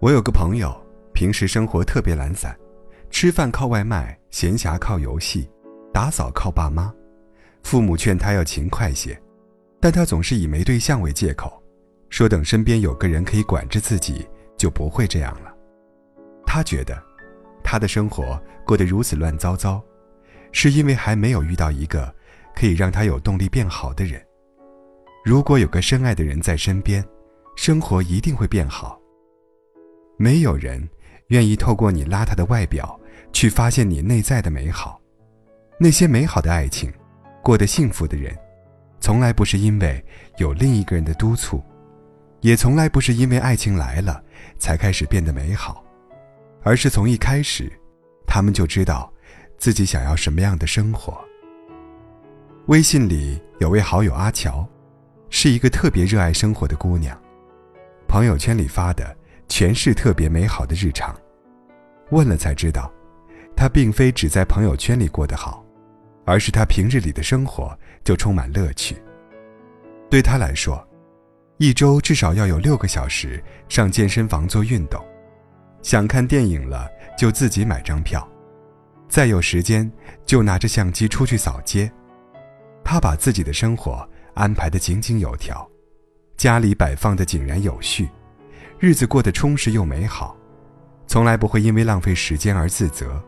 我有个朋友，平时生活特别懒散，吃饭靠外卖，闲暇靠游戏，打扫靠爸妈。父母劝他要勤快些，但他总是以没对象为借口，说等身边有个人可以管着自己，就不会这样了。他觉得，他的生活过得如此乱糟糟，是因为还没有遇到一个可以让他有动力变好的人。如果有个深爱的人在身边，生活一定会变好。没有人愿意透过你邋遢的外表去发现你内在的美好。那些美好的爱情，过得幸福的人，从来不是因为有另一个人的督促，也从来不是因为爱情来了才开始变得美好，而是从一开始，他们就知道自己想要什么样的生活。微信里有位好友阿乔，是一个特别热爱生活的姑娘，朋友圈里发的。全是特别美好的日常，问了才知道，他并非只在朋友圈里过得好，而是他平日里的生活就充满乐趣。对他来说，一周至少要有六个小时上健身房做运动，想看电影了就自己买张票，再有时间就拿着相机出去扫街。他把自己的生活安排得井井有条，家里摆放的井然有序。日子过得充实又美好，从来不会因为浪费时间而自责，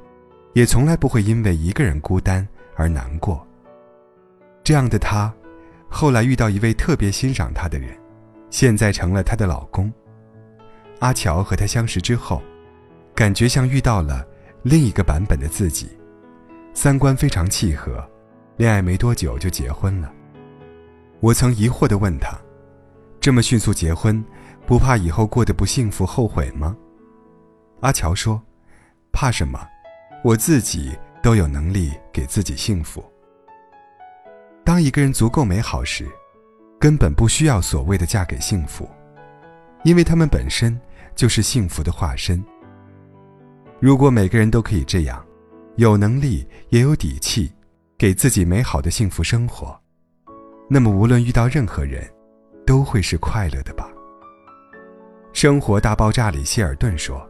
也从来不会因为一个人孤单而难过。这样的她，后来遇到一位特别欣赏她的人，现在成了她的老公。阿乔和他相识之后，感觉像遇到了另一个版本的自己，三观非常契合，恋爱没多久就结婚了。我曾疑惑地问他：“这么迅速结婚？”不怕以后过得不幸福后悔吗？阿乔说：“怕什么？我自己都有能力给自己幸福。当一个人足够美好时，根本不需要所谓的嫁给幸福，因为他们本身就是幸福的化身。如果每个人都可以这样，有能力也有底气，给自己美好的幸福生活，那么无论遇到任何人，都会是快乐的吧。”《生活大爆炸》里，希尔顿说：“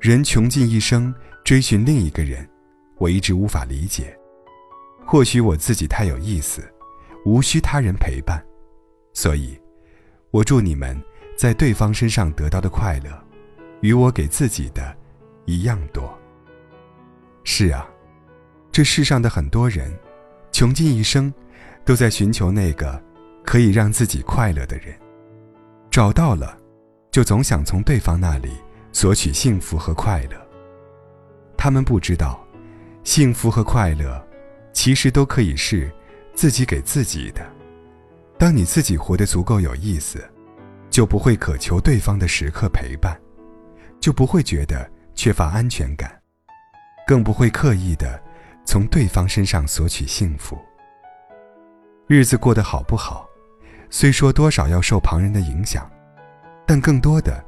人穷尽一生追寻另一个人，我一直无法理解。或许我自己太有意思，无需他人陪伴，所以，我祝你们在对方身上得到的快乐，与我给自己的一样多。”是啊，这世上的很多人，穷尽一生，都在寻求那个可以让自己快乐的人，找到了。就总想从对方那里索取幸福和快乐。他们不知道，幸福和快乐，其实都可以是自己给自己的。当你自己活得足够有意思，就不会渴求对方的时刻陪伴，就不会觉得缺乏安全感，更不会刻意的从对方身上索取幸福。日子过得好不好，虽说多少要受旁人的影响。但更多的，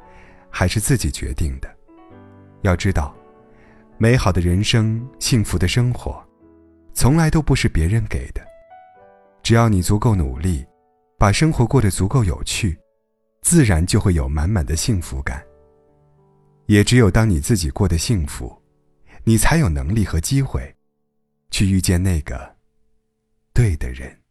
还是自己决定的。要知道，美好的人生、幸福的生活，从来都不是别人给的。只要你足够努力，把生活过得足够有趣，自然就会有满满的幸福感。也只有当你自己过得幸福，你才有能力和机会，去遇见那个对的人。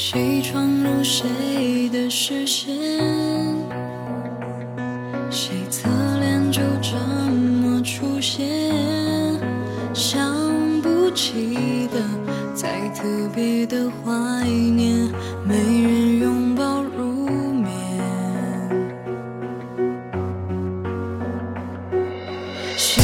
谁闯入谁的视线？谁侧脸就这么出现？想不起的，再特别的怀念，没人拥抱入眠。谁